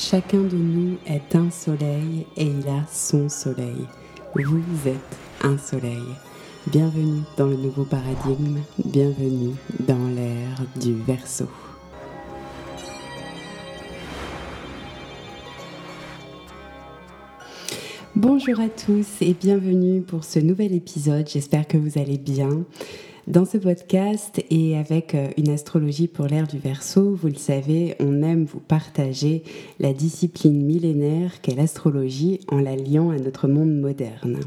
Chacun de nous est un soleil et il a son soleil. Vous êtes un soleil. Bienvenue dans le nouveau paradigme, bienvenue dans l'ère du verso. Bonjour à tous et bienvenue pour ce nouvel épisode. J'espère que vous allez bien. Dans ce podcast et avec euh, une astrologie pour l'ère du Verseau, vous le savez, on aime vous partager la discipline millénaire qu'est l'astrologie en la liant à notre monde moderne.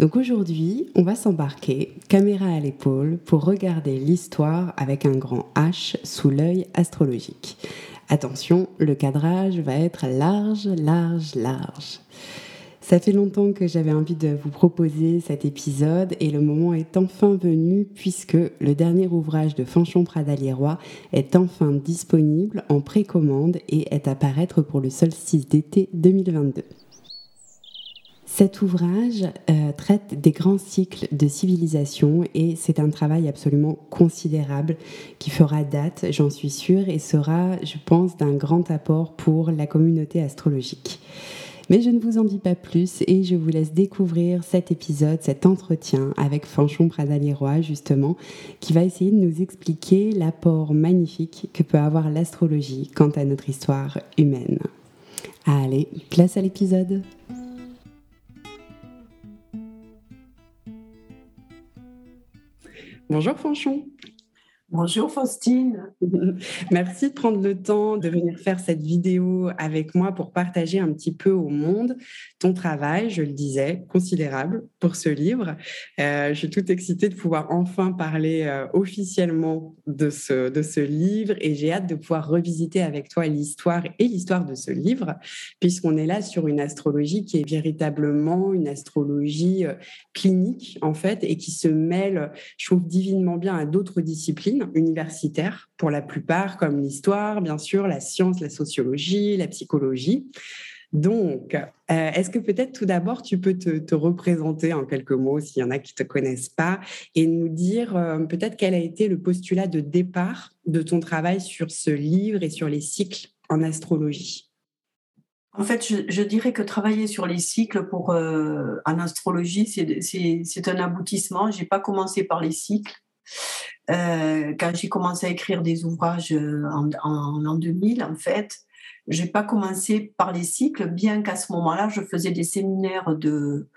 Donc aujourd'hui, on va s'embarquer, caméra à l'épaule, pour regarder l'histoire avec un grand H sous l'œil astrologique. Attention, le cadrage va être large, large, large. Ça fait longtemps que j'avais envie de vous proposer cet épisode et le moment est enfin venu puisque le dernier ouvrage de Fanchon Pradaliérois est enfin disponible en précommande et est à paraître pour le solstice d'été 2022. Cet ouvrage euh, traite des grands cycles de civilisation et c'est un travail absolument considérable qui fera date, j'en suis sûre, et sera, je pense, d'un grand apport pour la communauté astrologique. Mais je ne vous en dis pas plus et je vous laisse découvrir cet épisode, cet entretien avec Fanchon Pradaliroy justement, qui va essayer de nous expliquer l'apport magnifique que peut avoir l'astrologie quant à notre histoire humaine. Allez, place à l'épisode. Bonjour Fanchon. Bonjour Faustine. Merci de prendre le temps de venir faire cette vidéo avec moi pour partager un petit peu au monde ton travail, je le disais, considérable pour ce livre. Euh, je suis toute excitée de pouvoir enfin parler euh, officiellement de ce, de ce livre et j'ai hâte de pouvoir revisiter avec toi l'histoire et l'histoire de ce livre, puisqu'on est là sur une astrologie qui est véritablement une astrologie euh, clinique en fait et qui se mêle, je trouve, divinement bien à d'autres disciplines universitaires pour la plupart, comme l'histoire, bien sûr, la science, la sociologie, la psychologie. Donc, euh, est-ce que peut-être tout d'abord, tu peux te, représenter en quelques mots, s'il y en a qui ne te connaissent pas, et nous dire euh, peut-être quel a été le postulat de départ de ton travail sur ce livre et sur les cycles en astrologie? En fait, je, dirais que travailler sur les cycles pour euh, en astrologie, c'est un aboutissement. Je n'ai pas commencé par les cycles. Euh, quand j'ai commencé à écrire des ouvrages euh, en, en, 2000, en fait, j'ai pas commencé par les cycles, bien qu'à ce moment-là, je faisais des séminaires de,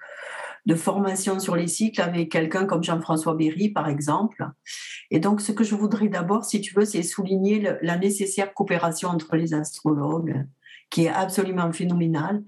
de formation sur les cycles avec quelqu'un comme Jean-François Berry, par exemple. Et donc, ce que je voudrais d'abord, si tu veux, c'est souligner la nécessaire coopération entre les astrologues, qui est absolument phénoménal.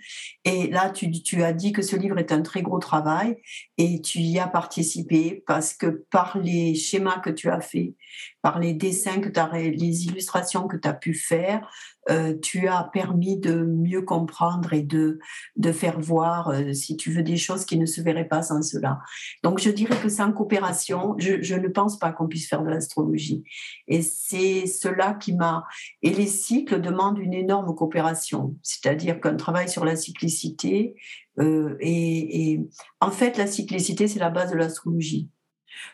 Et là, tu, as dit que ce livre est un très gros travail et tu y as participé parce que par les schémas que tu as faits, par les dessins que tu les illustrations que tu as pu faire, euh, tu as permis de mieux comprendre et de, de faire voir, euh, si tu veux, des choses qui ne se verraient pas sans cela. Donc, je dirais que sans coopération, je, ne pense pas qu'on puisse faire de l'astrologie. Et c'est cela qui m'a... Et les cycles demandent une énorme coopération, c'est-à-dire qu'un travail sur la cyclicité, euh, et, et en fait, la cyclicité, c'est la base de l'astrologie.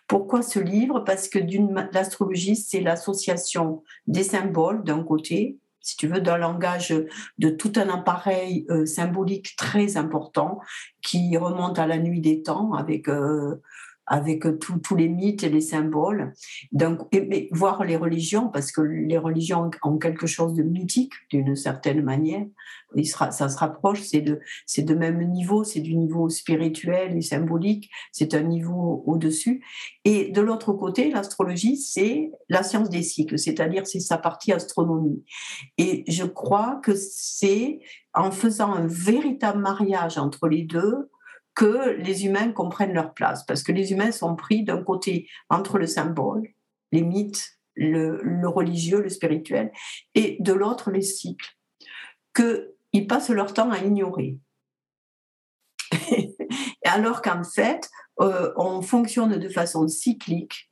Pourquoi ce livre? Parce que l'astrologie, c'est l'association des symboles d'un côté, si tu veux, d'un langage de tout un appareil euh, symbolique très important qui remonte à la nuit des temps avec euh, avec tous les mythes et les symboles, donc, et, voir les religions, parce que les religions ont quelque chose de mythique d'une certaine manière. Il sera, ça se rapproche, c'est de, c'est de même niveau, c'est du niveau spirituel et symbolique, c'est un niveau au-dessus. Et de l'autre côté, l'astrologie, c'est la science des cycles, c'est-à-dire c'est sa partie astronomie. Et je crois que c'est en faisant un véritable mariage entre les deux que les humains comprennent leur place, parce que les humains sont pris d'un côté entre le symbole, les mythes, le, religieux, le spirituel, et de l'autre les cycles, qu'ils passent leur temps à ignorer. Alors qu'en fait, euh, on fonctionne de façon cyclique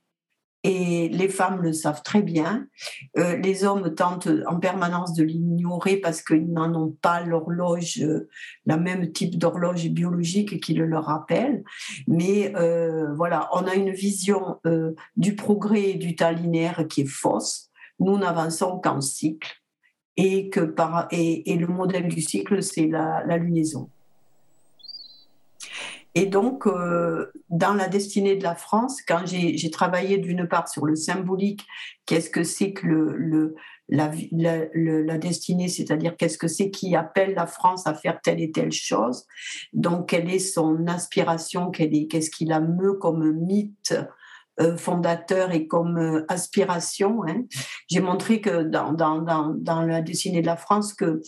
et les femmes le savent très bien. Euh, les hommes tentent en permanence de l'ignorer parce qu'ils n'en ont pas l'horloge, euh, la même type d'horloge biologique qui le leur rappelle. Mais euh, voilà, on a une vision du progrès et du temps linéaire qui est fausse. Nous n'avançons qu'en cycle. et, que par, et, le modèle du cycle, c'est la, lunaison. Et donc, euh, dans la destinée de la France, quand j'ai travaillé d'une part sur le symbolique, qu'est-ce que c'est que le, la, la, destinée, c'est-à-dire qu'est-ce que c'est qui appelle la France à faire telle et telle chose, donc quelle est son aspiration, qu'est-ce qui la meut comme mythe euh, fondateur et comme euh, aspiration. Hein. J'ai montré que dans, dans, dans, dans, la destinée de la France, que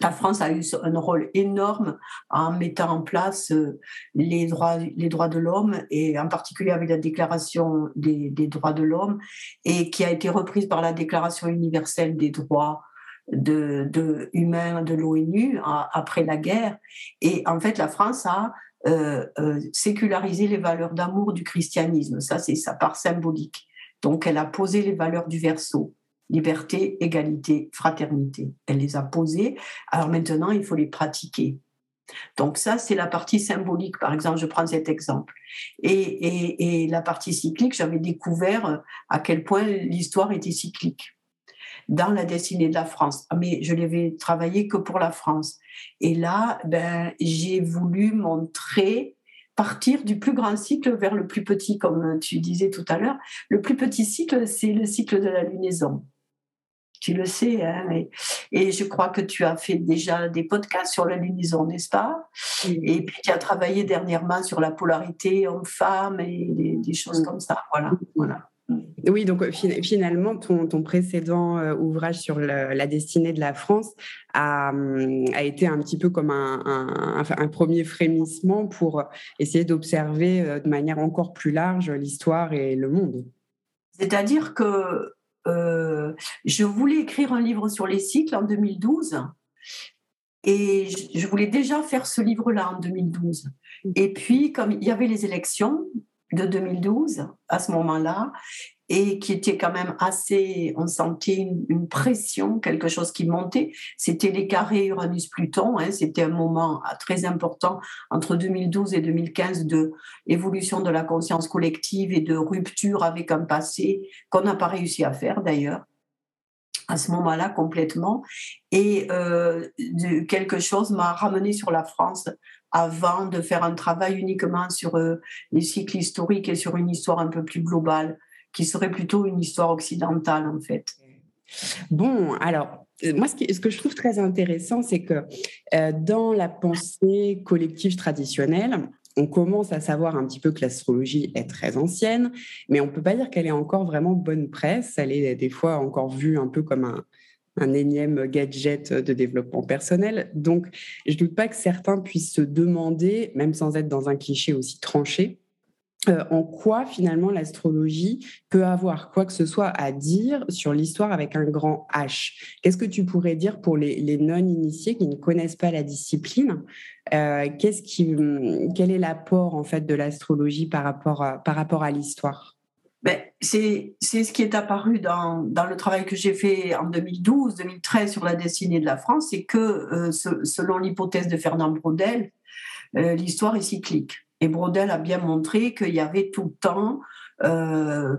la France a eu un rôle énorme en mettant en place euh, les droits, les droits de l'homme et en particulier avec la déclaration des, droits de l'homme et qui a été reprise par la déclaration universelle des droits de, humains de l'ONU après la guerre. Et en fait, la France a euh, euh, séculariser les valeurs d'amour du christianisme. Ça, c'est sa part symbolique. Donc, elle a posé les valeurs du verso liberté, égalité, fraternité. Elle les a posées. Alors maintenant, il faut les pratiquer. Donc ça, c'est la partie symbolique. Par exemple, je prends cet exemple. Et, et la partie cyclique, j'avais découvert à quel point l'histoire était cyclique dans la destinée de la France. Ah, mais je l'avais travaillé que pour la France. Et là, ben, j'ai voulu montrer partir du plus grand cycle vers le plus petit, comme tu disais tout à l'heure. Le plus petit cycle, c'est le cycle de la lunaison. Tu le sais, hein, et, je crois que tu as fait déjà des podcasts sur la lunaison, n'est-ce pas? Et puis tu as travaillé dernièrement sur la polarité homme-femme et des, des choses comme ça. Voilà, voilà. Oui, donc euh, finalement, ton, précédent euh, ouvrage sur la destinée de la France hum, a, été un petit peu comme un, premier frémissement pour essayer d'observer euh, de manière encore plus large l'histoire et le monde. C'est-à-dire que je voulais écrire un livre sur les cycles en 2012 et je voulais déjà faire ce livre-là en 2012. Et puis, comme il y avait les élections, de 2012 à ce moment-là et qui était quand même assez, on sentait une, pression, quelque chose qui montait. C'était les carrés Uranus-Pluton, hein, c'était un moment très important entre 2012 et 2015 de évolution de la conscience collective et de rupture avec un passé qu'on n'a pas réussi à faire d'ailleurs à ce moment-là complètement. Et euh, quelque chose m'a ramené sur la France avant de faire un travail uniquement sur euh, les cycles historiques et sur une histoire un peu plus globale, qui serait plutôt une histoire occidentale en fait. Bon, alors, euh, moi, ce, que je trouve très intéressant, c'est que euh, dans la pensée collective traditionnelle, on commence à savoir un petit peu que l'astrologie est très ancienne, mais on ne peut pas dire qu'elle est encore vraiment bonne presse. Elle est des fois encore vue un peu comme un énième gadget de développement personnel. Donc, je ne doute pas que certains puissent se demander, même sans être dans un cliché aussi tranché, euh, en quoi finalement l'astrologie peut avoir quoi que ce soit à dire sur l'histoire avec un grand H? Qu'est-ce que tu pourrais dire pour les, non-initiés qui ne connaissent pas la discipline? Euh, qu'est-ce qui, Quel est l'apport en fait de l'astrologie par rapport par rapport à l'histoire? Ben, c'est ce qui est apparu dans, dans le travail que j'ai fait en 2012-2013 sur la destinée de la France, c'est que euh, selon l'hypothèse de Fernand Braudel, l'histoire est cyclique. Et Braudel a bien montré qu'il y avait tout le temps euh,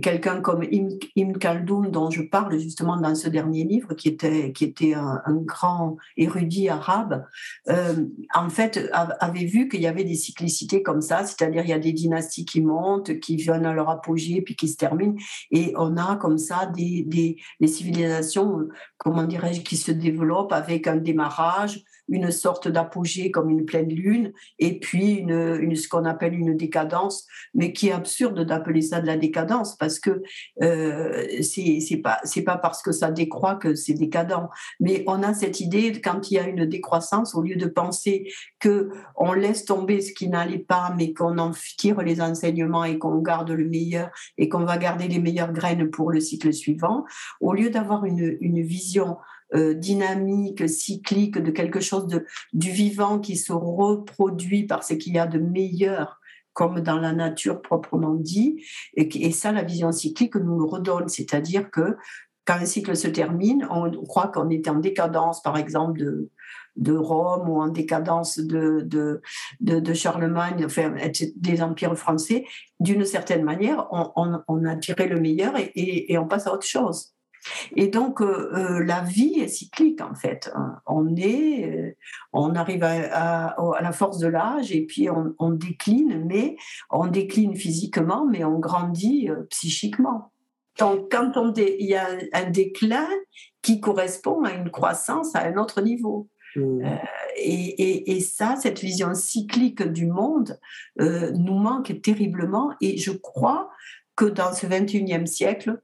quelqu'un comme Im, Im Khaldoun, dont je parle justement dans ce dernier livre, qui était, qui était un, grand érudit arabe, euh, en fait, avait vu qu'il y avait des cyclicités comme ça, c'est-à-dire il y a des dynasties qui montent, qui viennent à leur apogée, puis qui se terminent, et on a comme ça des, des, des civilisations, comment dirais-je, qui se développent avec un démarrage, une sorte d'apogée comme une pleine lune, et puis une, une ce qu'on appelle une décadence, mais qui est absurde d'appeler ça de la décadence, parce que euh, c'est pas c'est pas parce que ça décroît que c'est décadent, mais on a cette idée quand il y a une décroissance, au lieu de penser que on laisse tomber ce qui n'allait pas, mais qu'on en tire les enseignements et qu'on garde le meilleur et qu'on va garder les meilleures graines pour le cycle suivant, au lieu d'avoir une, une vision euh, dynamique, cyclique, de quelque chose de, du vivant qui se reproduit par ce qu'il y a de meilleur comme dans la nature proprement dit. Et, ça, la vision cyclique nous le redonne, c'est-à-dire que quand un cycle se termine, on croit qu'on est en décadence, par exemple, de, de Rome ou en décadence de, de, de, Charlemagne, enfin, des empires français. D'une certaine manière, on, on, a tiré le meilleur et, et on passe à autre chose. Et donc, la vie est cyclique, en fait. On est, on arrive à, la force de l'âge et puis on, décline, mais on décline physiquement, mais on grandit psychiquement. Donc, quand on il y a un déclin qui correspond à une croissance à un autre niveau. Mmh. Euh, et, ça, cette vision cyclique du monde euh, nous manque terriblement. Et je crois que dans ce 21e siècle,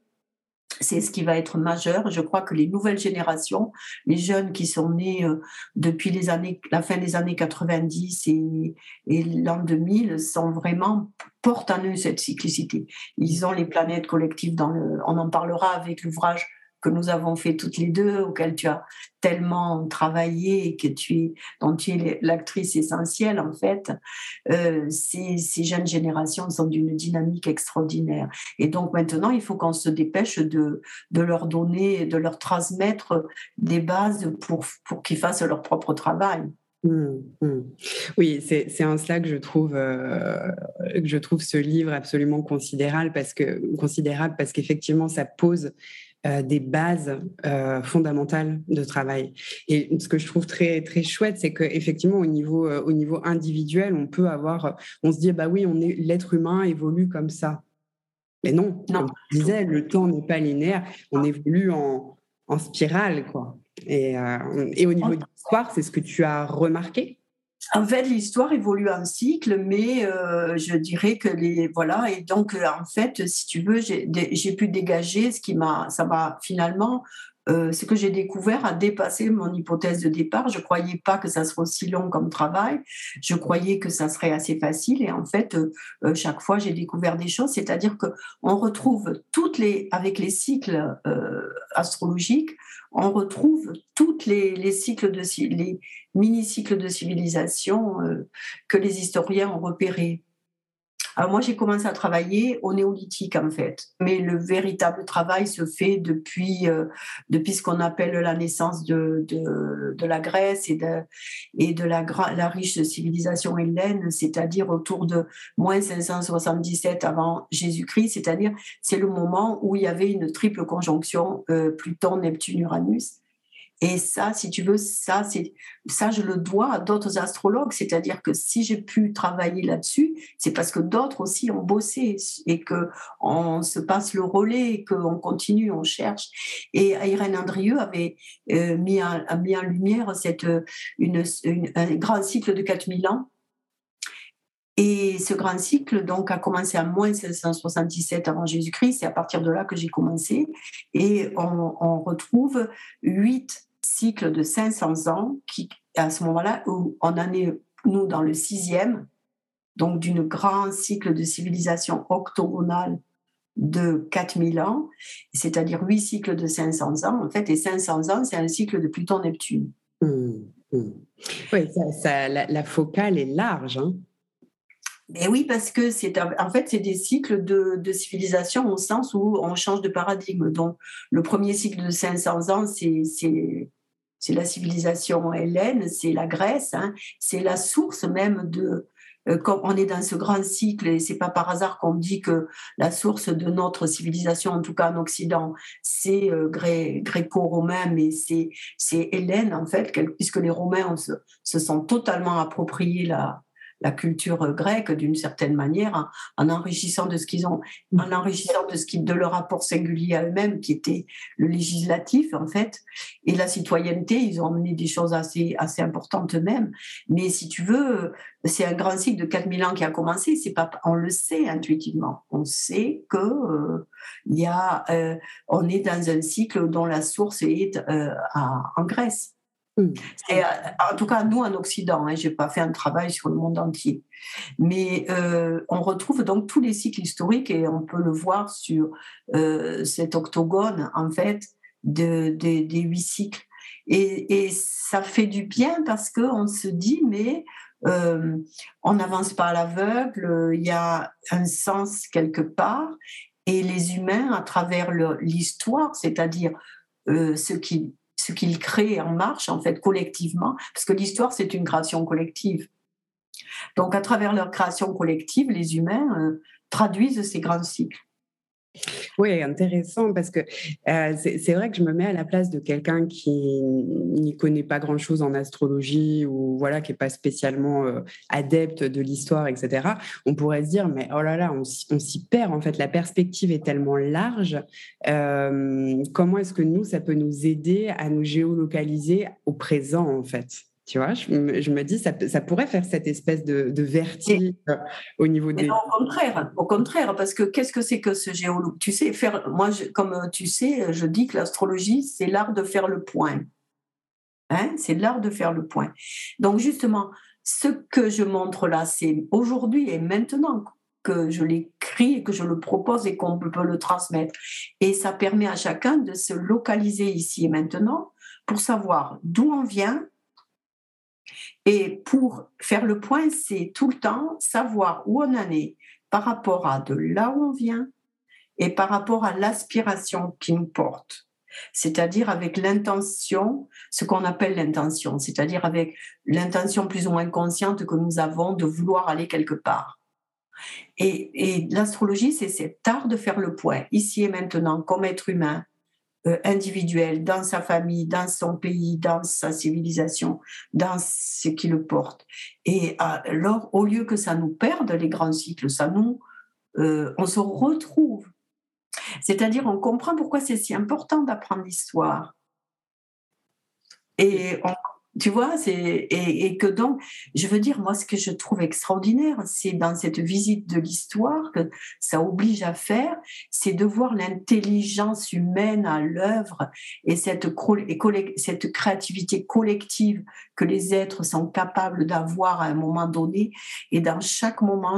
c'est ce qui va être majeur. Je crois que les nouvelles générations, les jeunes qui sont nés euh, depuis les années, la fin des années 90 et, et l'an 2000, sont vraiment portent en eux cette cyclicité. Ils ont les planètes collectives dans le. On en parlera avec l'ouvrage que nous avons fait toutes les deux, auquel tu as tellement travaillé que tu dont tu es l'actrice essentielle en fait, euh, ces, jeunes générations sont d'une dynamique extraordinaire. Et donc maintenant, il faut qu'on se dépêche de, de leur donner, de leur transmettre des bases pour, pour qu'ils fassent leur propre travail. Mmh, mmh. Oui, c'est en cela que je trouve euh, que je trouve ce livre absolument considérable parce que considérable parce qu'effectivement ça pose euh, des bases euh, fondamentales de travail. Et ce que je trouve très très chouette, c'est qu'effectivement au niveau euh, au niveau individuel, on peut avoir, on se dit bah oui, on est l'être humain évolue comme ça. Mais non, non. comme je disais, le temps n'est pas linéaire, on évolue en, en spirale quoi. Et, et au niveau de l'histoire, c'est ce que tu as remarqué? En fait, l'histoire évolue en cycle, mais euh, je dirais que les voilà. Et donc, euh, en fait, si tu veux, j'ai pu dégager ce qui m'a, ça m'a finalement euh, ce que j'ai découvert a dépassé mon hypothèse de départ. Je ne croyais pas que ça serait aussi long comme travail. Je croyais que ça serait assez facile. Et en fait, euh, euh, chaque fois, j'ai découvert des choses. C'est-à-dire qu'on retrouve toutes les, avec les cycles astrologiques, on retrouve toutes les, les cycles de les mini-cycles de civilisation que les historiens ont repérés. Alors moi, j'ai commencé à travailler au néolithique en fait, mais le véritable travail se fait depuis, euh, depuis ce qu'on appelle la naissance de, de, la Grèce et de, et de la, la riche civilisation hellène, c'est-à-dire autour de moins 577 avant Jésus-Christ, c'est-à-dire c'est le moment où il y avait une triple conjonction euh, Pluton-Neptune-Uranus et ça, si tu veux, ça, ça, je le dois à d'autres astrologues. C'est-à-dire que si j'ai pu travailler là-dessus, c'est parce que d'autres aussi ont bossé et que on se passe le relais, qu'on continue, on cherche. Et Irène Andrieux avait euh, mis, en, mis en lumière cette, une, un grand cycle de 4000 ans et ce grand cycle donc a commencé à moins 577 avant Jésus-Christ. C'est à partir de là que j'ai commencé. Et on, on retrouve huit cycle de 500 ans, qui, à ce moment-là, où on en est, nous, dans le sixième, donc d'une grand cycle de civilisation octogonale de 4000 ans, c'est-à-dire huit cycles de 500 ans. En fait, et 500 ans, c'est un cycle de Pluton-Neptune. Mmh, mmh. Oui, ça, la, focale est large. Hein mais oui, parce que c'est en fait c'est des cycles de, de, civilisation au sens où on change de paradigme. Donc le premier cycle de 500 ans, c'est c'est la civilisation hellène, c'est la Grèce, hein, c'est la source même de. Euh, quand on est dans ce grand cycle, et c'est pas par hasard qu'on dit que la source de notre civilisation, en tout cas en Occident, c'est euh, gréco-romain, mais c'est c'est Hélène en fait, puisque les Romains se, se sont totalement appropriés la la culture grecque d'une certaine manière, en, enrichissant de ce qu'ils ont, mm. en enrichissant de ce qui, de leur rapport singulier à eux-mêmes, qui était le législatif en fait, et la citoyenneté. Ils ont amené des choses assez assez importantes eux-mêmes. Mais si tu veux, c'est un grand cycle de 4000 ans qui a commencé. C'est pas, on le sait intuitivement. On sait que euh, il y a, euh, on est dans un cycle dont la source est euh, en Grèce. Mm. Euh, en tout cas, nous, en Occident, hein, je n'ai pas fait un travail sur le monde entier. Mais euh, on retrouve donc tous les cycles historiques et on peut le voir sur euh, cet octogone, en fait, de, des huit cycles. Et, ça fait du bien parce qu'on se dit, mais on n'avance pas à l'aveugle, il y a un sens quelque part. Et les humains, à travers l'histoire, c'est-à-dire ce qui ce qu'ils créent en marche, en fait, collectivement, parce que l'histoire, c'est une création collective. Donc, à travers leur création collective, les humains euh, traduisent ces grands cycles. Oui, intéressant parce que euh, c'est vrai que je me mets à la place de quelqu'un qui n'y connaît pas grand-chose en astrologie ou voilà qui n'est pas spécialement euh, adepte de l'histoire, etc. On pourrait se dire mais oh là là, on, s'y perd en fait. La perspective est tellement large. Euh, comment est-ce que nous ça peut nous aider à nous géolocaliser au présent en fait? Tu vois, je me, dis, ça, ça pourrait faire cette espèce de, vertige euh, au niveau des. Non, au contraire, au contraire, parce que qu'est-ce que c'est que ce géologue? Tu sais, faire, moi, comme tu sais, je dis que l'astrologie, c'est l'art de faire le point. Hein? C'est l'art de faire le point. Donc, justement, ce que je montre là, c'est aujourd'hui et maintenant que je l'écris et que je le propose et qu'on peut le transmettre. Et ça permet à chacun de se localiser ici et maintenant pour savoir d'où on vient, et pour faire le point, c'est tout le temps savoir où on en est par rapport à de là où on vient et par rapport à l'aspiration qui nous porte. C'est-à-dire avec l'intention, ce qu'on appelle l'intention, c'est-à-dire avec l'intention plus ou moins consciente que nous avons de vouloir aller quelque part. Et, et l'astrologie, c'est cet art de faire le point, ici et maintenant, comme être humain, individuel, dans sa famille, dans son pays, dans sa civilisation, dans ce qui le porte. Et alors, au lieu que ça nous perde les grands cycles, ça nous, euh, on se retrouve. C'est-à-dire, on comprend pourquoi c'est si important d'apprendre l'histoire. Et on tu vois, c'est et, que donc, je veux dire, moi, ce que je trouve extraordinaire, c'est dans cette visite de l'histoire que ça oblige à faire, c'est de voir l'intelligence humaine à l'œuvre et cette, créativité collective que les êtres sont capables d'avoir à un moment donné. Et dans chaque moment,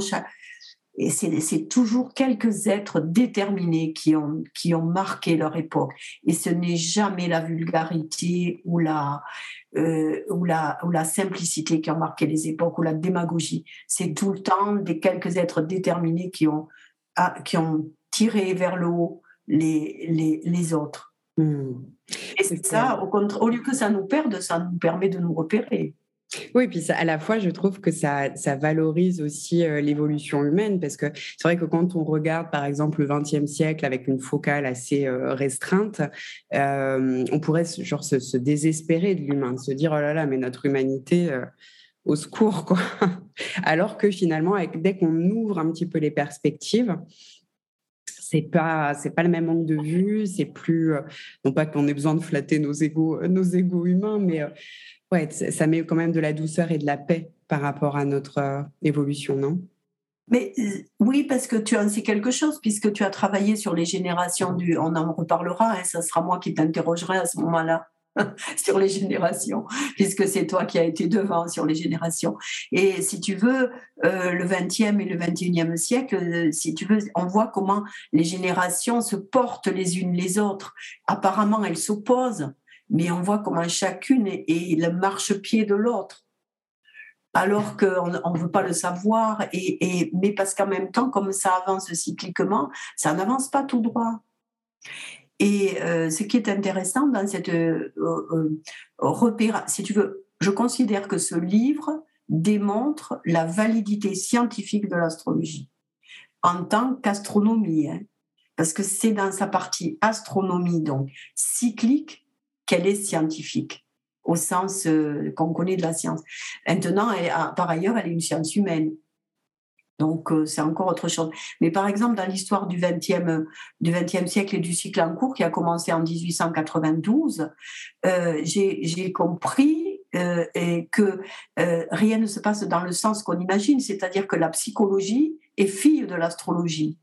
c'est toujours quelques êtres déterminés qui ont, qui ont marqué leur époque. Et ce n'est jamais la vulgarité ou la, euh, ou, la, ou la simplicité qui ont marqué les époques ou la démagogie. C'est tout le temps des quelques êtres déterminés qui ont, ah, qui ont tiré vers le haut les, les, les autres. Hmm. Et c'est ça, au, au lieu que ça nous perde, ça nous permet de nous repérer. Oui, puis ça, à la fois, je trouve que ça, ça valorise aussi euh, l'évolution humaine, parce que c'est vrai que quand on regarde, par exemple, le XXe siècle avec une focale assez euh, restreinte, euh, on pourrait genre, se, désespérer de l'humain, se dire, oh là là, mais notre humanité, au secours, quoi. Alors que finalement, dès qu'on ouvre un petit peu les perspectives, c'est pas c'est pas le même angle de vue c'est plus non pas qu'on ait besoin de flatter nos égaux nos égaux humains mais ouais, ça met quand même de la douceur et de la paix par rapport à notre euh, évolution, non? Mais euh, oui, parce que tu en sais quelque chose, puisque tu as travaillé sur les générations du. On en reparlera, hein, ça sera moi qui t'interrogerai à ce moment-là sur les générations, puisque c'est toi qui as été devant sur les générations. Et si tu veux, euh, le 20e et le 21e siècle, si tu veux, on voit comment les générations se portent les unes les autres. Apparemment, elles s'opposent, mais on voit comment chacune est, le marchepied de l'autre alors qu'on ne veut pas le savoir, et, mais parce qu'en même temps, comme ça avance cycliquement, ça n'avance pas tout droit. Et euh, ce qui est intéressant dans cette euh, euh si tu veux, je considère que ce livre démontre la validité scientifique de l'astrologie en tant qu'astronomie, hein. parce que c'est dans sa partie astronomie, donc cyclique, qu'elle est scientifique au sens euh, qu'on connaît de la science. Maintenant, par ailleurs, elle est une science humaine. Donc, euh, c'est encore autre chose. Mais par exemple, dans l'histoire du XXe du 20 siècle et du cycle en cours, qui a commencé en 1892, euh, j'ai compris que rien ne se passe dans le sens qu'on imagine, c'est-à-dire que la psychologie est fille de l'astrologie.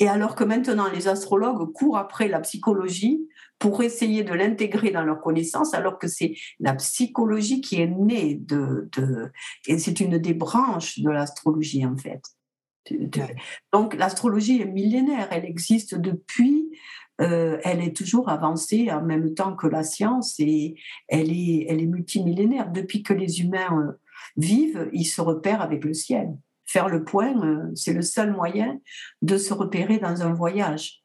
Et alors que maintenant, les astrologues courent après la psychologie pour essayer de l'intégrer dans leurs connaissances, alors que c'est la psychologie qui est née de, et c'est une des branches de l'astrologie en fait. Donc l'astrologie est millénaire, elle existe depuis, euh, elle est toujours avancée en même temps que la science et elle est, elle est multimillénaire. Depuis que les humains euh, vivent, ils se repèrent avec le ciel. Faire le point, euh, c'est le seul moyen de se repérer dans un voyage.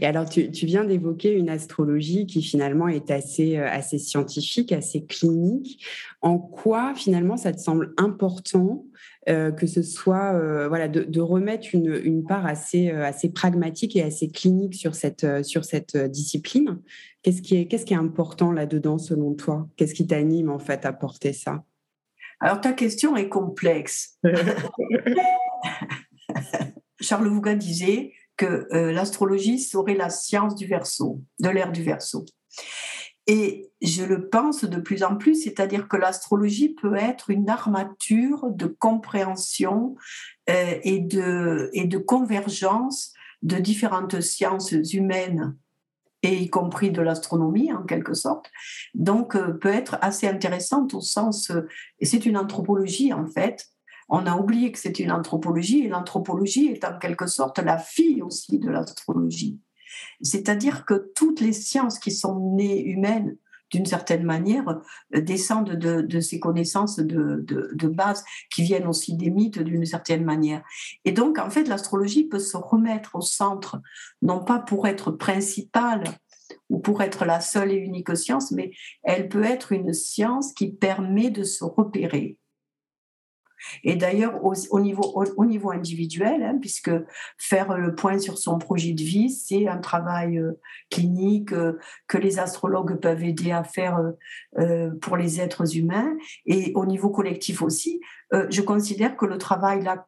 Et alors, tu, viens d'évoquer une astrologie qui finalement est assez, euh, assez scientifique, assez clinique. En quoi finalement ça te semble important que ce soit voilà, de, remettre une, une, part assez, assez pragmatique et assez clinique sur cette, sur cette discipline? Qu'est-ce qui, est, qu'est-ce qui est important là-dedans selon toi? Qu'est-ce qui t'anime en fait à porter ça? Alors ta question est complexe. Charles Vouga disait que l'astrologie serait la science du verso, de l'ère du verso. Et je le pense de plus en plus, c'est-à-dire que l'astrologie peut être une armature de compréhension euh, et, de, et de convergence de différentes sciences humaines et y compris de l'astronomie en quelque sorte, donc euh, peut être assez intéressante au sens, euh, et c'est une anthropologie en fait, on a oublié que c'est une anthropologie, et l'anthropologie est en quelque sorte la fille aussi de l'astrologie. C'est-à-dire que toutes les sciences qui sont nées humaines, d'une certaine manière, euh, descendent de, ces connaissances de, de, base qui viennent aussi des mythes d'une certaine manière. Et donc, en fait, l'astrologie peut se remettre au centre, non pas pour être principale ou pour être la seule et unique science, mais elle peut être une science qui permet de se repérer, et d'ailleurs, au, niveau, au, niveau individuel, hein, puisque faire le point sur son projet de vie, c'est un travail euh, clinique euh, que les astrologues peuvent aider à faire euh, pour les êtres humains. Et au niveau collectif aussi, je considère que le travail là,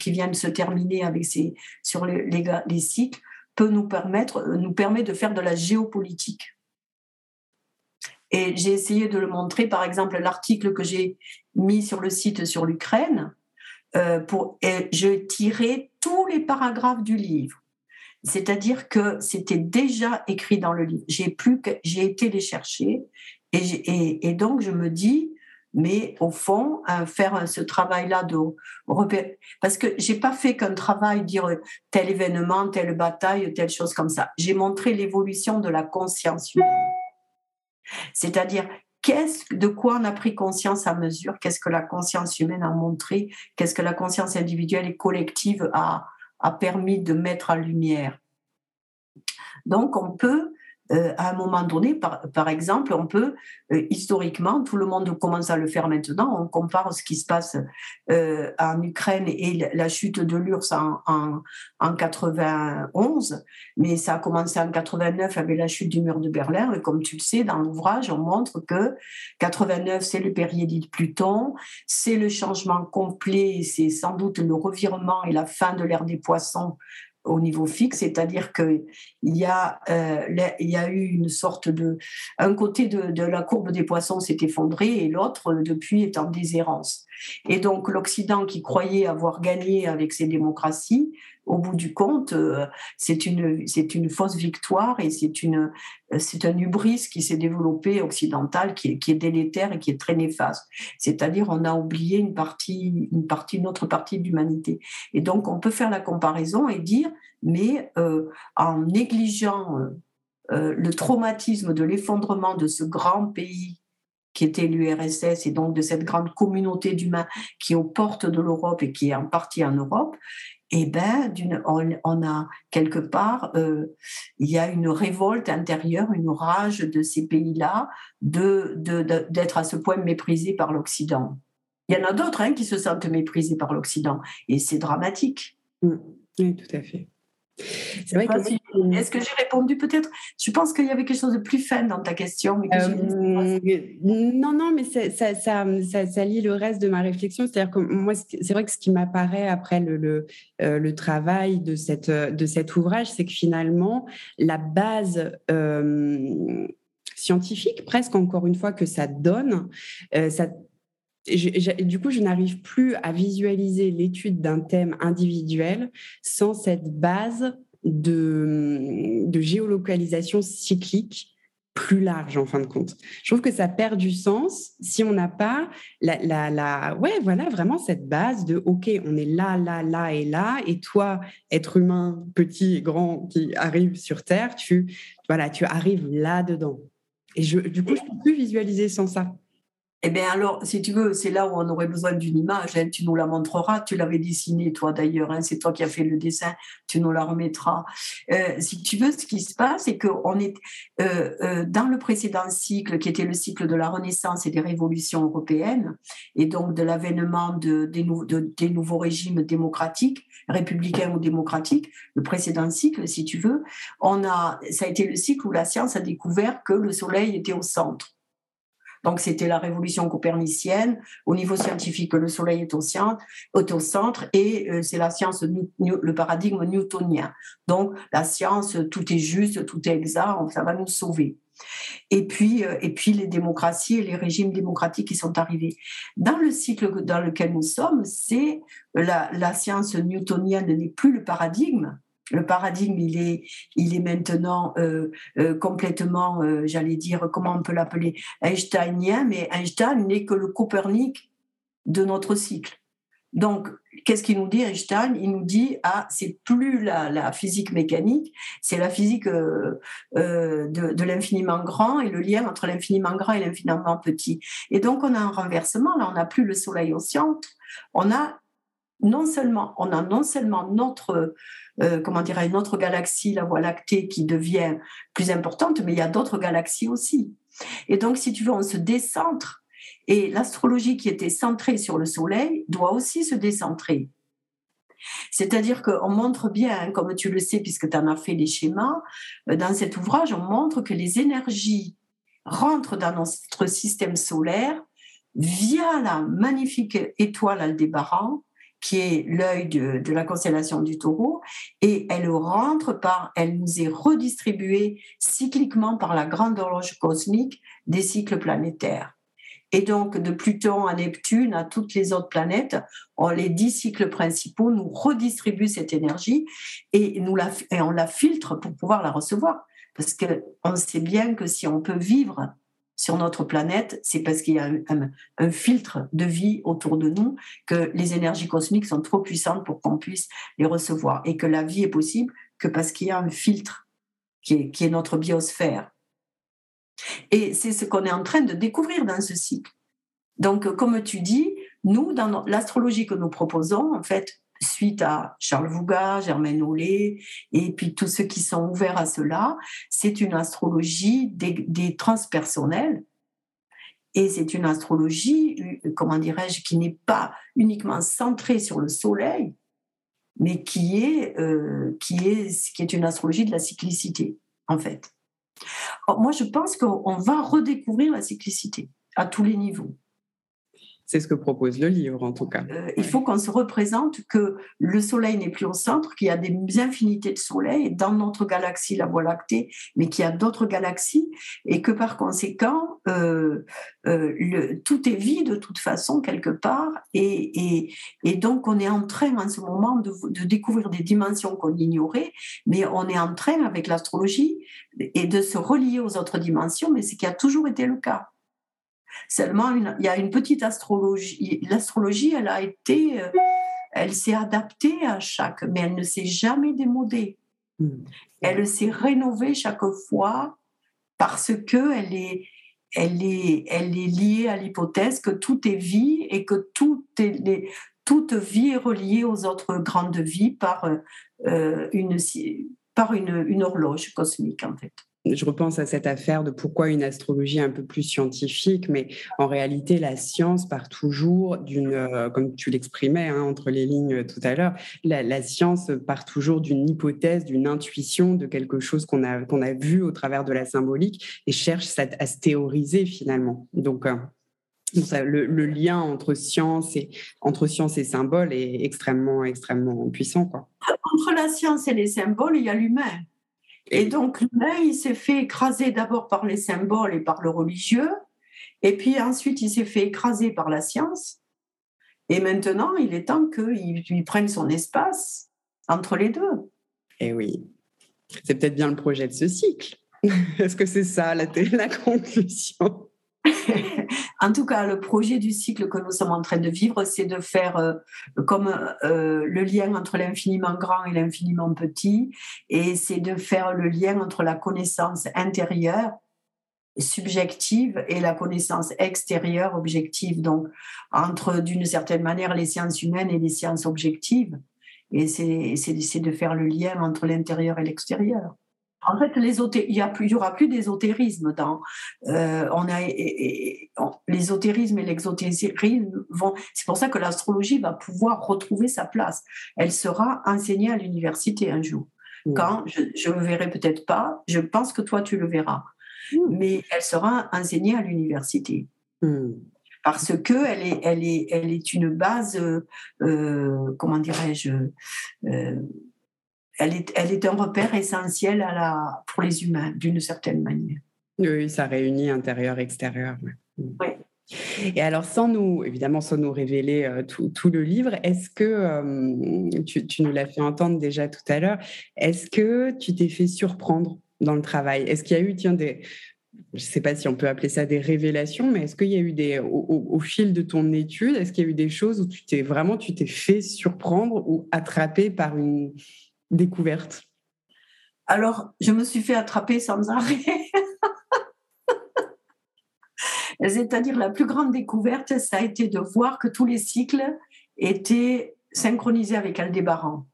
qui vient de se terminer avec ces, sur les, les, les cycles peut nous permettre, nous permet de faire de la géopolitique. Et j'ai essayé de le montrer, par exemple, l'article que j'ai mis sur le site sur l'Ukraine, euh, je tirais tous les paragraphes du livre. C'est-à-dire que c'était déjà écrit dans le livre. J'ai plus j'ai été les chercher et, et, donc je me dis, mais au fond, faire ce travail-là de repérer, parce que j'ai pas fait qu'un travail dire tel événement, telle bataille, telle chose comme ça. J'ai montré l'évolution de la conscience humaine. C'est-à-dire, qu'est-ce, de quoi on a pris conscience à mesure Qu'est-ce que la conscience humaine a montré Qu'est-ce que la conscience individuelle et collective a, a permis de mettre en lumière? Donc, on peut euh, à un moment donné, par, exemple, on peut, euh, historiquement, tout le monde commence à le faire maintenant, on compare ce qui se passe euh, en Ukraine et la chute de l'URSS en, en, en, 91, mais ça a commencé en 89 avec la chute du mur de Berlin, et comme tu le sais, dans l'ouvrage, on montre que 89, c'est le périhélie de Pluton, c'est le changement complet, c'est sans doute le revirement et la fin de l'ère des poissons au niveau fixe, c'est-à-dire qu'il y, a, euh, y a eu une sorte de... Un côté de, de la courbe des poissons s'est effondré et l'autre, depuis, est en déshérence. Et donc l'Occident, qui croyait avoir gagné avec ses démocraties, au bout du compte, euh, c'est une, une fausse victoire et c'est, euh, un hubris qui s'est développé occidental qui est, délétère et qui est très néfaste. C'est-à-dire, on a oublié une partie, une partie, une autre partie de l'humanité. Et donc, on peut faire la comparaison et dire, mais euh, en négligeant le traumatisme de l'effondrement de ce grand pays qui était l'URSS et donc de cette grande communauté d'humains qui est aux portes de l'Europe et qui est en partie en Europe, eh ben, on, a quelque part, euh, il y a une révolte intérieure, une rage de ces pays-là de, d'être à ce point méprisés par l'Occident. Il y en a d'autres hein, qui se sentent méprisés par l'Occident et c'est dramatique. Mmh. Oui, tout à fait. Est-ce que j'ai répondu peut-être? Je pense qu'il y avait quelque chose de plus fin dans ta question. Mais euh, non, non, mais ça, ça, ça, lie le reste de ma réflexion. C'est-à-dire que moi, c'est vrai que ce qui m'apparaît après le, le, euh, le, travail de, cette, de cet ouvrage, c'est que finalement, la base euh, scientifique, presque encore une fois, que ça donne, ça du coup, je n'arrive plus à visualiser l'étude d'un thème individuel sans cette base de, géolocalisation cyclique plus large en fin de compte. Je trouve que ça perd du sens si on n'a pas la, la, ouais, voilà, vraiment cette base de OK, on est là, là, là et là, et toi, être humain, petit et grand qui arrive sur Terre, tu, voilà, tu arrives là-dedans. Et je, du coup, je ne peux plus visualiser sans ça. Eh bien alors, si tu veux, c'est là où on aurait besoin d'une image. Hein. tu nous la montreras. Tu l'avais dessinée, toi d'ailleurs. Hein. c'est toi qui as fait le dessin. Tu nous la remettras. Euh, si tu veux, ce qui se passe, c'est qu'on est euh, euh, dans le précédent cycle, qui était le cycle de la Renaissance et des révolutions européennes, et donc de l'avènement de, des, des nouveaux régimes démocratiques, républicains ou démocratiques. Le précédent cycle, si tu veux, on a, ça a été le cycle où la science a découvert que le Soleil était au centre donc c'était la révolution copernicienne. Au niveau scientifique, le Soleil est au centre, au centre et euh, c'est la science, le paradigme newtonien. Donc la science, tout est juste, tout est exact, ça va nous sauver. Et puis, euh, et puis les démocraties et les régimes démocratiques qui sont arrivés. Dans le cycle dans lequel nous sommes, c'est la, la science newtonienne n'est plus le paradigme, le paradigme, il est, il est maintenant euh, euh, complètement, euh, j'allais dire, comment on peut l'appeler, einsteinien, mais Einstein n'est que le Copernic de notre cycle. Donc, qu'est-ce qu'il nous dit Einstein? Il nous dit ah, c'est plus la, physique mécanique, c'est la physique de, de l'infiniment grand et le lien entre l'infiniment grand et l'infiniment petit. Et donc, on a un renversement. Là, on n'a plus le Soleil au centre. On a non seulement, on a non seulement notre euh, comment dirais une autre galaxie, la Voie lactée, qui devient plus importante, mais il y a d'autres galaxies aussi. Et donc, si tu veux, on se décentre. Et l'astrologie qui était centrée sur le Soleil doit aussi se décentrer. C'est-à-dire qu'on montre bien, hein, comme tu le sais, puisque tu en as fait les schémas, euh, dans cet ouvrage, on montre que les énergies rentrent dans notre système solaire via la magnifique étoile Aldébaran qui est l'œil de, la constellation du taureau, et elle rentre par, elle nous est redistribuée cycliquement par la grande horloge cosmique des cycles planétaires. Et donc, de Pluton à Neptune à toutes les autres planètes, les dix cycles principaux nous redistribuent cette énergie et, nous la, et on la filtre pour pouvoir la recevoir. Parce qu'on sait bien que si on peut vivre sur notre planète, c'est parce qu'il y a un, filtre de vie autour de nous, que les énergies cosmiques sont trop puissantes pour qu'on puisse les recevoir et que la vie est possible que parce qu'il y a un filtre qui est, notre biosphère. Et c'est ce qu'on est en train de découvrir dans ce cycle. Donc, comme tu dis, nous, dans l'astrologie que nous proposons, en fait, suite à Charles Vouga, Germaine Ollet, et puis tous ceux qui sont ouverts à cela, c'est une astrologie des, transpersonnels. Et c'est une astrologie, euh, comment dirais-je, qui n'est pas uniquement centrée sur le Soleil, mais qui est, euh, qui est, qui est une astrologie de la cyclicité, en fait. moi, je pense qu'on va redécouvrir la cyclicité à tous les niveaux. C'est ce que propose le livre, en tout cas. Euh, il faut qu'on se représente que le Soleil n'est plus au centre, qu'il y a des infinités de soleils dans notre galaxie, la Voie lactée, mais qu'il y a d'autres galaxies, et que par conséquent, euh, euh, le, tout est vide de toute façon quelque part, et, et, donc on est en train en ce moment de, de découvrir des dimensions qu'on ignorait, mais on est en train avec l'astrologie et de se relier aux autres dimensions, mais c'est qui a toujours été le cas. Seulement, il y a une petite astrologie. L'astrologie, elle a été, euh, elle s'est adaptée à chaque, mais elle ne s'est jamais démodée. Hmm. Elle s'est rénovée chaque fois parce que elle est, elle est, elle est liée à l'hypothèse que tout est vie et que tout est, toute vie est reliée aux autres grandes vies par, euh, une, par une, une horloge cosmique, en fait je repense à cette affaire de pourquoi une astrologie un peu plus scientifique, mais en réalité, la science part toujours d'une, euh, comme tu l'exprimais hein, entre les lignes tout à l'heure, la, science part toujours d'une hypothèse, d'une intuition, de quelque chose qu'on a, qu'on a vu au travers de la symbolique et cherche à, se théoriser finalement. Donc, euh, le, lien entre science et entre science et symbole est extrêmement extrêmement puissant quoi. Entre la science et les symboles, il y a l'humain. Et donc, l'humain, il s'est fait écraser d'abord par les symboles et par le religieux, et puis ensuite, il s'est fait écraser par la science. Et maintenant, il est temps qu'il prenne son espace entre les deux. Eh oui, c'est peut-être bien le projet de ce cycle. Est-ce que c'est ça la, la conclusion? En tout cas, le projet du cycle que nous sommes en train de vivre, c'est de faire euh, comme euh, le lien entre l'infiniment grand et l'infiniment petit, et c'est de faire le lien entre la connaissance intérieure subjective et la connaissance extérieure objective. Donc, entre, d'une certaine manière, les sciences humaines et les sciences objectives. Et c'est de faire le lien entre l'intérieur et l'extérieur. En fait, il n'y aura plus d'ésotérisme dans. Euh, on a l'ésotérisme et l'exotérisme vont. C'est pour ça que l'astrologie va pouvoir retrouver sa place. Elle sera enseignée à l'université un jour. Mmh. Quand je, ne le verrai peut-être pas, je pense que toi tu le verras, mmh. mais elle sera enseignée à l'université. Mmh. Parce que elle est, elle est, elle est une base, euh, euh, comment dirais-je, elle est, un repère essentiel à la, pour les humains, d'une certaine manière. Oui, ça réunit intérieur-extérieur. Oui. Et alors, sans nous, évidemment, sans nous révéler euh, tout, le livre, est-ce que, euh, tu, nous l'as fait entendre déjà tout à l'heure, est-ce que tu t'es fait surprendre dans le travail? Est-ce qu'il y a eu, tiens, des, je ne sais pas si on peut appeler ça des révélations, mais est-ce qu'il y a eu des, au, au fil de ton étude, est-ce qu'il y a eu des choses où tu t'es vraiment, tu t'es fait surprendre ou attraper par une, découverte Alors, je me suis fait attraper sans arrêt. C'est-à-dire, la plus grande découverte, ça a été de voir que tous les cycles étaient synchronisés avec Aldébaran.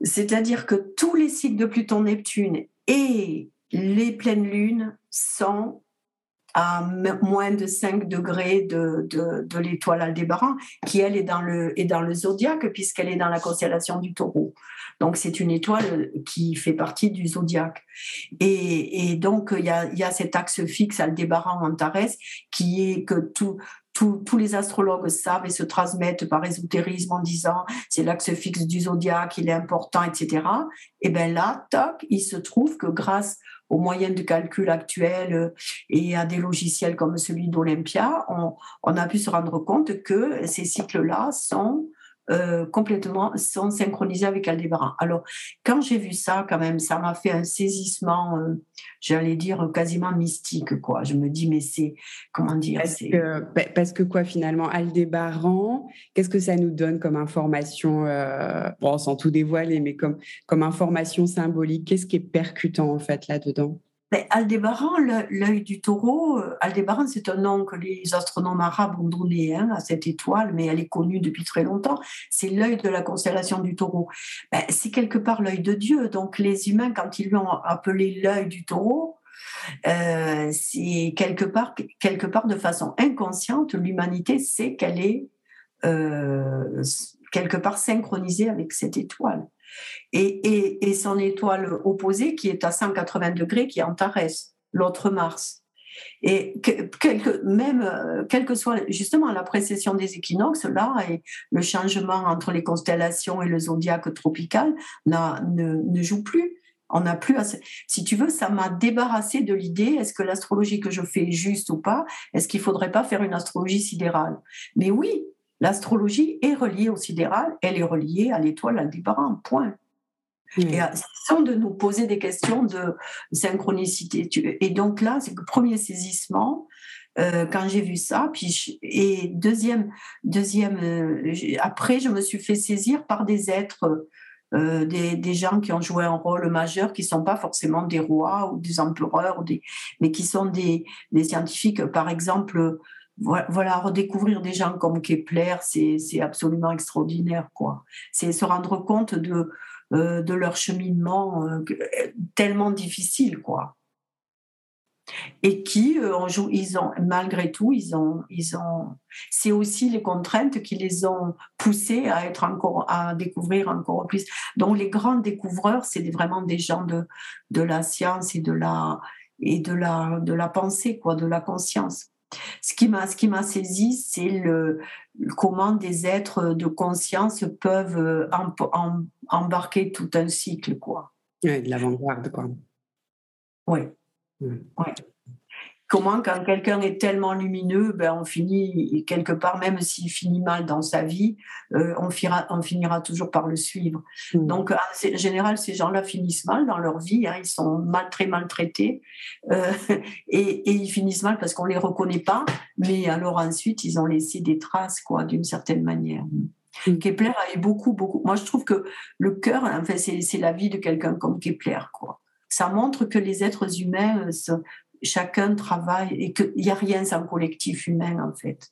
C'est-à-dire que tous les cycles de Pluton-Neptune et les pleines lunes sont à moins de 5 degrés de, de, l'étoile Aldébaran, qui elle est dans le, est dans le zodiaque, puisqu'elle est dans la constellation du taureau. Donc c'est une étoile qui fait partie du zodiaque. Et, et donc il y a, y a, cet axe fixe Aldébaran-Antares qui est que tout, tous les astrologues savent et se transmettent par ésotérisme en disant c'est l'axe fixe du zodiaque, il est important, etc. Et bien là, toc, il se trouve que grâce aux moyens de calcul actuels euh, et à des logiciels comme celui d'Olympia, on, on, a pu se rendre compte que ces cycles-là sont euh, complètement sont synchronisés avec Aldébaran. Alors, quand j'ai vu ça, quand même, ça m'a fait un saisissement, euh, j'allais dire quasiment mystique, quoi. Je me dis, mais c'est comment dire Parce que, parce que quoi, finalement, Aldébaran, qu'est-ce que ça nous donne comme information euh, Bon, sans tout dévoiler, mais comme comme information symbolique, qu'est-ce qui est percutant en fait là-dedans? Mais Aldébaran, l'œil du taureau, euh, Aldébaran, c'est un nom que les astronomes arabes ont donné hein, à cette étoile, mais elle est connue depuis très longtemps. C'est l'œil de la constellation du taureau. Ben, c'est quelque part l'œil de Dieu. Donc les humains, quand ils lui ont appelé l'œil du taureau, euh, c'est quelque part, quelque part de façon inconsciente, l'humanité sait qu'elle est euh, quelque part synchronisée avec cette étoile et, son étoile opposée qui est à 180 degrés, qui est Antares, l'autre Mars. Et même, euh, quelle que soit justement la précession des équinoxes, là, et le changement entre les constellations et le zodiaque tropical ne, ne joue plus. On n'a plus. Si tu veux, ça m'a débarrassé de l'idée est-ce que l'astrologie que je fais est juste ou pas? Est-ce qu'il ne faudrait pas faire une astrologie sidérale? Mais oui, L'astrologie est reliée au sidéral, elle est reliée à l'étoile Aldébaran, point. Et sans de nous poser des questions de synchronicité. Et donc là, c'est le premier saisissement. Euh, quand j'ai vu ça, puis et deuxième, deuxième, euh, après, je me suis fait saisir par des êtres, euh, des, des, gens qui ont joué un rôle majeur, qui sont pas forcément des rois ou des empereurs, ou des, mais qui sont des, des scientifiques. Par exemple, voilà, redécouvrir des gens comme Kepler, c'est absolument extraordinaire, quoi. C'est se rendre compte de, euh, de leur cheminement euh, tellement difficile, quoi. Et qui, euh, ils ont, malgré tout, ils ont, ils ont, c'est aussi les contraintes qui les ont poussés à être encore, à découvrir encore plus. Donc, les grands découvreurs, c'est vraiment des gens de, de la science et de la, et de la, de la pensée, quoi, de la conscience. Ce qui m'a, ce qui m'a saisi, c'est le, comment des êtres de conscience peuvent euh, embarquer tout un cycle, quoi. Oui, de l'avant-garde, quoi. Oui. oui comment quand quelqu'un est tellement lumineux, ben on finit quelque part, même s'il finit mal dans sa vie, euh, on, finira, on finira toujours par le suivre. Mmh. Donc en général, ces gens-là finissent mal dans leur vie, hein, ils sont mal, très maltraités euh, et, et, ils finissent mal parce qu'on les reconnaît pas, mais alors ensuite ils ont laissé des traces, quoi, d'une certaine manière. Mmh. Kepler a eu beaucoup, beaucoup. Moi, je trouve que le cœur, en fait, c'est la vie de quelqu'un comme Kepler, quoi. Ça montre que les êtres humains, chacun travaille et qu'il n'y a rien sans collectif humain, en fait.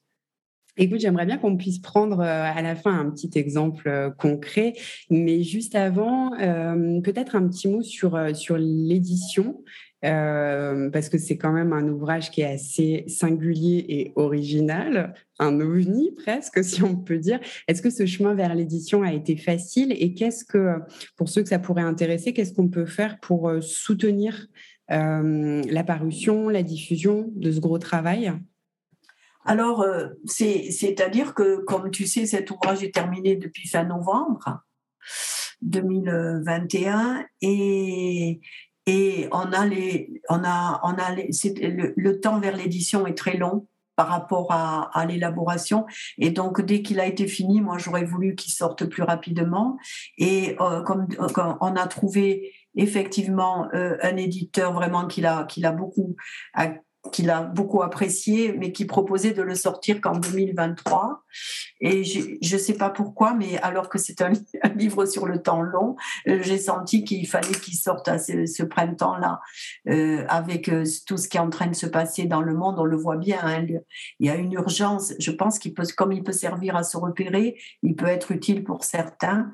Écoute, j'aimerais bien qu'on puisse prendre à la fin un petit exemple concret, mais juste avant, peut-être un petit mot sur, sur l'édition. Euh, parce que c'est quand même un ouvrage qui est assez singulier et original, un ovni presque, si on peut dire. Est-ce que ce chemin vers l'édition a été facile et qu'est-ce que, pour ceux que ça pourrait intéresser, qu'est-ce qu'on peut faire pour euh, soutenir euh, la parution, la diffusion de ce gros travail alors, c'est-à-dire que, comme tu sais, cet ouvrage est terminé depuis fin novembre 2021 et, et on a les, on a, on a le, temps vers l'édition est très long par rapport à, à l'élaboration. Et donc, dès qu'il a été fini, moi, j'aurais voulu qu'il sorte plus rapidement. Et euh, comme, on a trouvé effectivement euh, un éditeur vraiment qui l'a, qui l'a beaucoup qu'il a beaucoup apprécié, mais qui proposait de le sortir qu'en 2023. Et je ne sais pas pourquoi, mais alors que c'est un, livre sur le temps long, euh, j'ai senti qu'il fallait qu'il sorte à ce, printemps-là, euh, avec euh, tout ce qui est en train de se passer dans le monde. On le voit bien, hein, il y a une urgence. Je pense qu'il peut, comme il peut servir à se repérer, il peut être utile pour certains.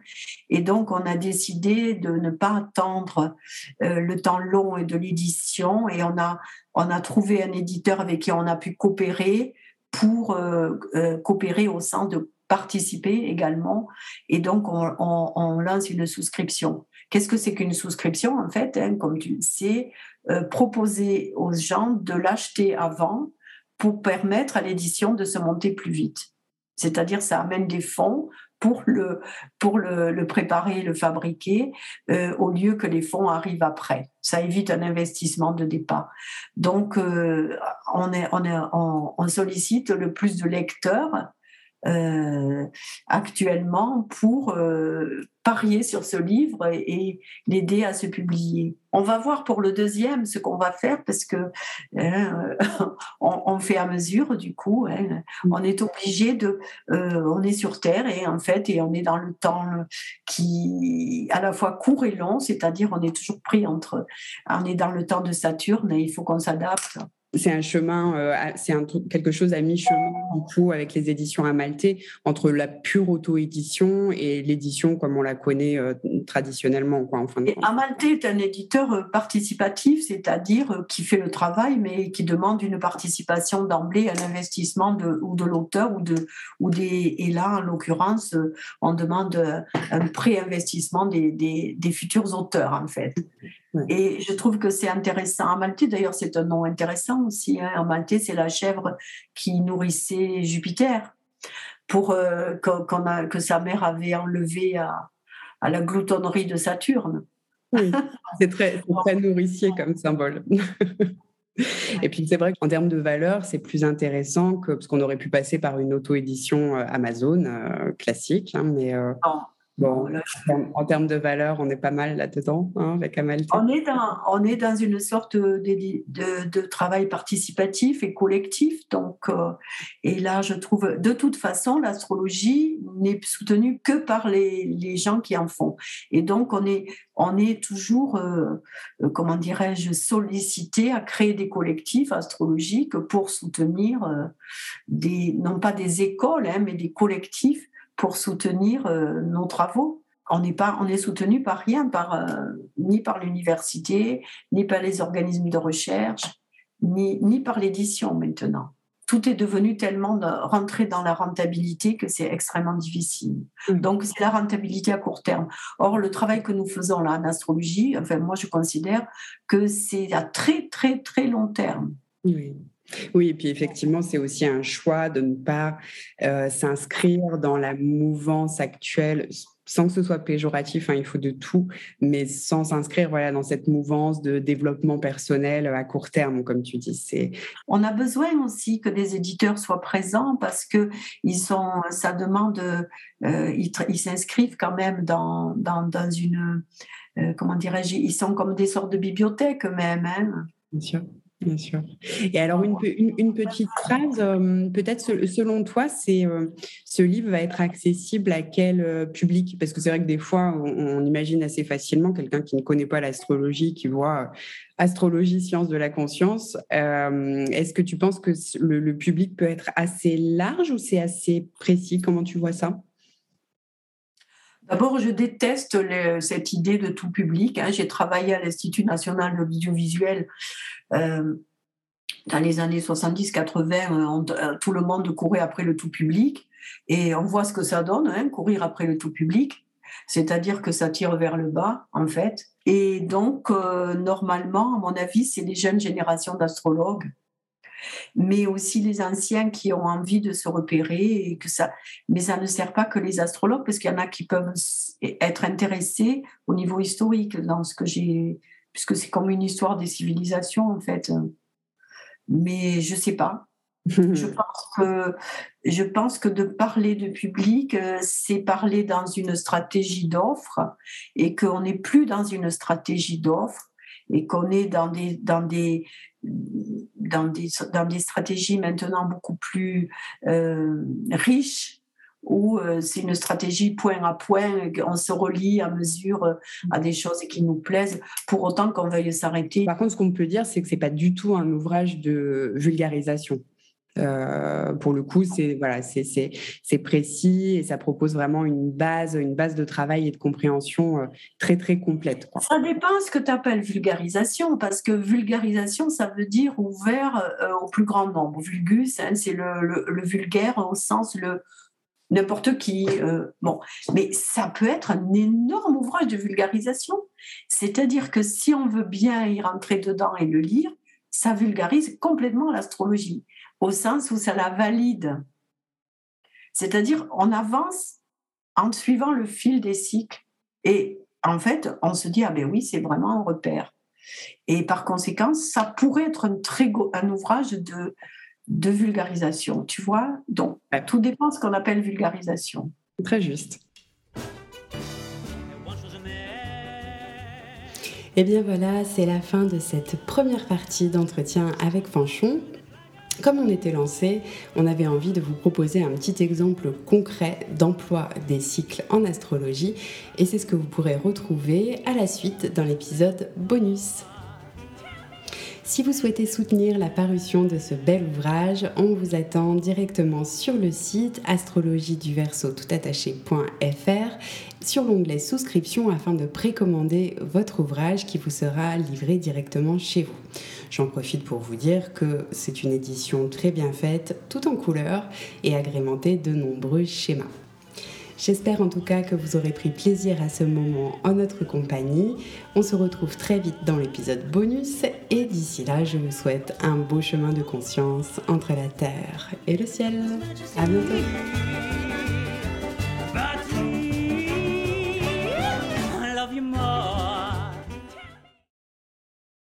Et donc, on a décidé de ne pas attendre le temps long et de l'édition, et on a on a trouvé un éditeur avec qui on a pu coopérer pour euh, euh, coopérer au sens de participer également. Et donc, on, lance une souscription. Qu'est-ce que c'est qu'une souscription En fait, hein, comme tu le sais, euh, proposer aux gens de l'acheter avant pour permettre à l'édition de se monter plus vite. C'est-à-dire, ça amène des fonds pour le, pour le, préparer, le fabriquer, euh, au lieu que les fonds arrivent après. Ça évite un investissement de départ. Donc, euh, on, est, on, est, on, sollicite le plus de lecteurs euh, actuellement pour euh, parier sur ce livre et, l'aider à se publier. On va voir pour le deuxième ce qu'on va faire parce que hein, on, fait à mesure du coup. Hein. on est obligé de, euh, on est sur Terre et en fait et on est dans le temps qui à la fois court et long, c'est-à-dire on est toujours pris entre, on est dans le temps de Saturne et il faut qu'on s'adapte c'est un chemin, euh, c'est quelque chose à mi-chemin du coup avec les éditions Amalté entre la pure auto-édition et l'édition comme on la connaît euh, traditionnellement. Quoi, en fin de Amalté est un éditeur euh, participatif, c'est-à-dire qui fait le travail mais qui demande une participation d'emblée, un investissement de, ou de l'auteur ou, de, ou des. Et là, en l'occurrence, on demande un pré-investissement des, des, des futurs auteurs en fait. Et je trouve que c'est intéressant. Amalthée, d'ailleurs, c'est un nom intéressant aussi. Hein. Amalthée, c'est la chèvre qui nourrissait Jupiter pour euh, a, que sa mère avait enlevé à, à la gloutonnerie de Saturne. Oui, c'est très, très nourricier comme symbole. Et puis c'est vrai qu'en termes de valeur, c'est plus intéressant que parce qu'on aurait pu passer par une auto-édition euh, Amazon euh, classique, hein, mais Bon, en termes de valeur, on est pas mal là-dedans hein, avec Amalthée. On est, dans, on est dans une sorte de, de, travail participatif et collectif. Donc, euh, et là, je trouve, de toute façon, l'astrologie n'est soutenue que par les, les, gens qui en font. Et donc, on est, on est toujours, euh, euh, comment dirais-je, sollicité à créer des collectifs astrologiques pour soutenir des, non pas des écoles, hein, mais des collectifs pour soutenir euh, nos travaux. On n'est pas, on est soutenu par rien, par, euh, ni par l'université, ni par les organismes de recherche, ni, ni par l'édition maintenant. Tout est devenu tellement rentré dans la rentabilité que c'est extrêmement difficile. Donc, c'est la rentabilité à court terme. Or, le travail que nous faisons là en astrologie, enfin, moi, je considère que c'est à très, très, très long terme. Oui. Oui, et puis effectivement, c'est aussi un choix de ne pas euh, s'inscrire dans la mouvance actuelle sans que ce soit péjoratif, hein, il faut de tout, mais sans s'inscrire voilà, dans cette mouvance de développement personnel à court terme, comme tu dis. C'est... On a besoin aussi que des éditeurs soient présents parce que ils sont, ça demande, euh, ils, s'inscrivent quand même dans, dans, dans une, euh, comment dirais-je, ils sont comme des sortes de bibliothèques même. Hein. Bien sûr. Bien sûr. Et alors, une, une, petite phrase, euh, peut-être selon toi, c'est euh, ce livre va être accessible à quel euh, public? Parce que c'est vrai que des fois, on, imagine assez facilement quelqu'un qui ne connaît pas l'astrologie, qui voit astrologie, science de la conscience. Est-ce que tu penses que le, public peut être assez large ou c'est assez précis? Comment tu vois ça? D'abord, je déteste cette idée de tout public. Hein. J'ai travaillé à l'Institut national de l'audiovisuel euh, dans les années 70-80, euh, euh, tout le monde courait après le tout public. Et on voit ce que ça donne, hein, courir après le tout public. C'est-à-dire que ça tire vers le bas, en fait. Et donc, normalement, à mon avis, c'est les jeunes générations d'astrologues mais aussi les anciens qui ont envie de se repérer et que ça mais ça ne sert pas que les astrologues parce qu'il y en a qui peuvent être intéressés au niveau historique dans ce que j'ai puisque c'est comme une histoire des civilisations en fait. Mais je sais pas. Je pense que je pense que de parler de public euh, c'est parler dans une stratégie d'offre et qu'on n'est plus dans une stratégie d'offre et qu'on est dans des, dans des, dans des, dans des stratégies maintenant beaucoup plus euh, riches où euh, c'est une stratégie point à point, on se relie à mesure à des choses qui nous plaisent, pour autant qu'on veuille s'arrêter. Par contre, ce qu'on peut dire, c'est que c'est pas du tout un ouvrage de vulgarisation. Euh, pour le coup, c'est voilà, c'est précis et ça propose vraiment une base, une base de travail et de compréhension euh, très très complète. Ça dépend ce que tu appelles vulgarisation, parce que vulgarisation, ça veut dire ouvert euh, au plus grand nombre. Vulgus, hein, c'est le, le, vulgaire au sens le n'importe qui. bon, mais ça peut être un énorme ouvrage de vulgarisation. C'est-à-dire que si on veut bien y rentrer dedans et le lire, ça vulgarise complètement l'astrologie au sens où ça la valide. C'est-à-dire, on avance en suivant le fil des cycles. Et en fait, on se dit, ah ben oui, c'est vraiment un repère. Et par conséquent, ça pourrait être un, très un ouvrage de, de vulgarisation, tu vois. Donc, tout dépend de ce qu'on appelle vulgarisation. Très juste. Et eh bien voilà, c'est la fin de cette première partie d'entretien avec Fanchon. Comme on était lancé, on avait envie de vous proposer un petit exemple concret d'emploi des cycles en astrologie et c'est ce que vous pourrez retrouver à la suite dans l'épisode bonus. Si vous souhaitez soutenir la parution de ce bel ouvrage, on vous attend directement sur le site astrologieduverso.toutattaché.fr sur l'onglet souscription afin de précommander votre ouvrage qui vous sera livré directement chez vous. J'en profite pour vous dire que c'est une édition très bien faite, tout en couleur et agrémentée de nombreux schémas. J'espère en tout cas que vous aurez pris plaisir à ce moment en notre compagnie. On se retrouve très vite dans l'épisode bonus et d'ici là, je vous souhaite un beau chemin de conscience entre la terre et le ciel. À bientôt.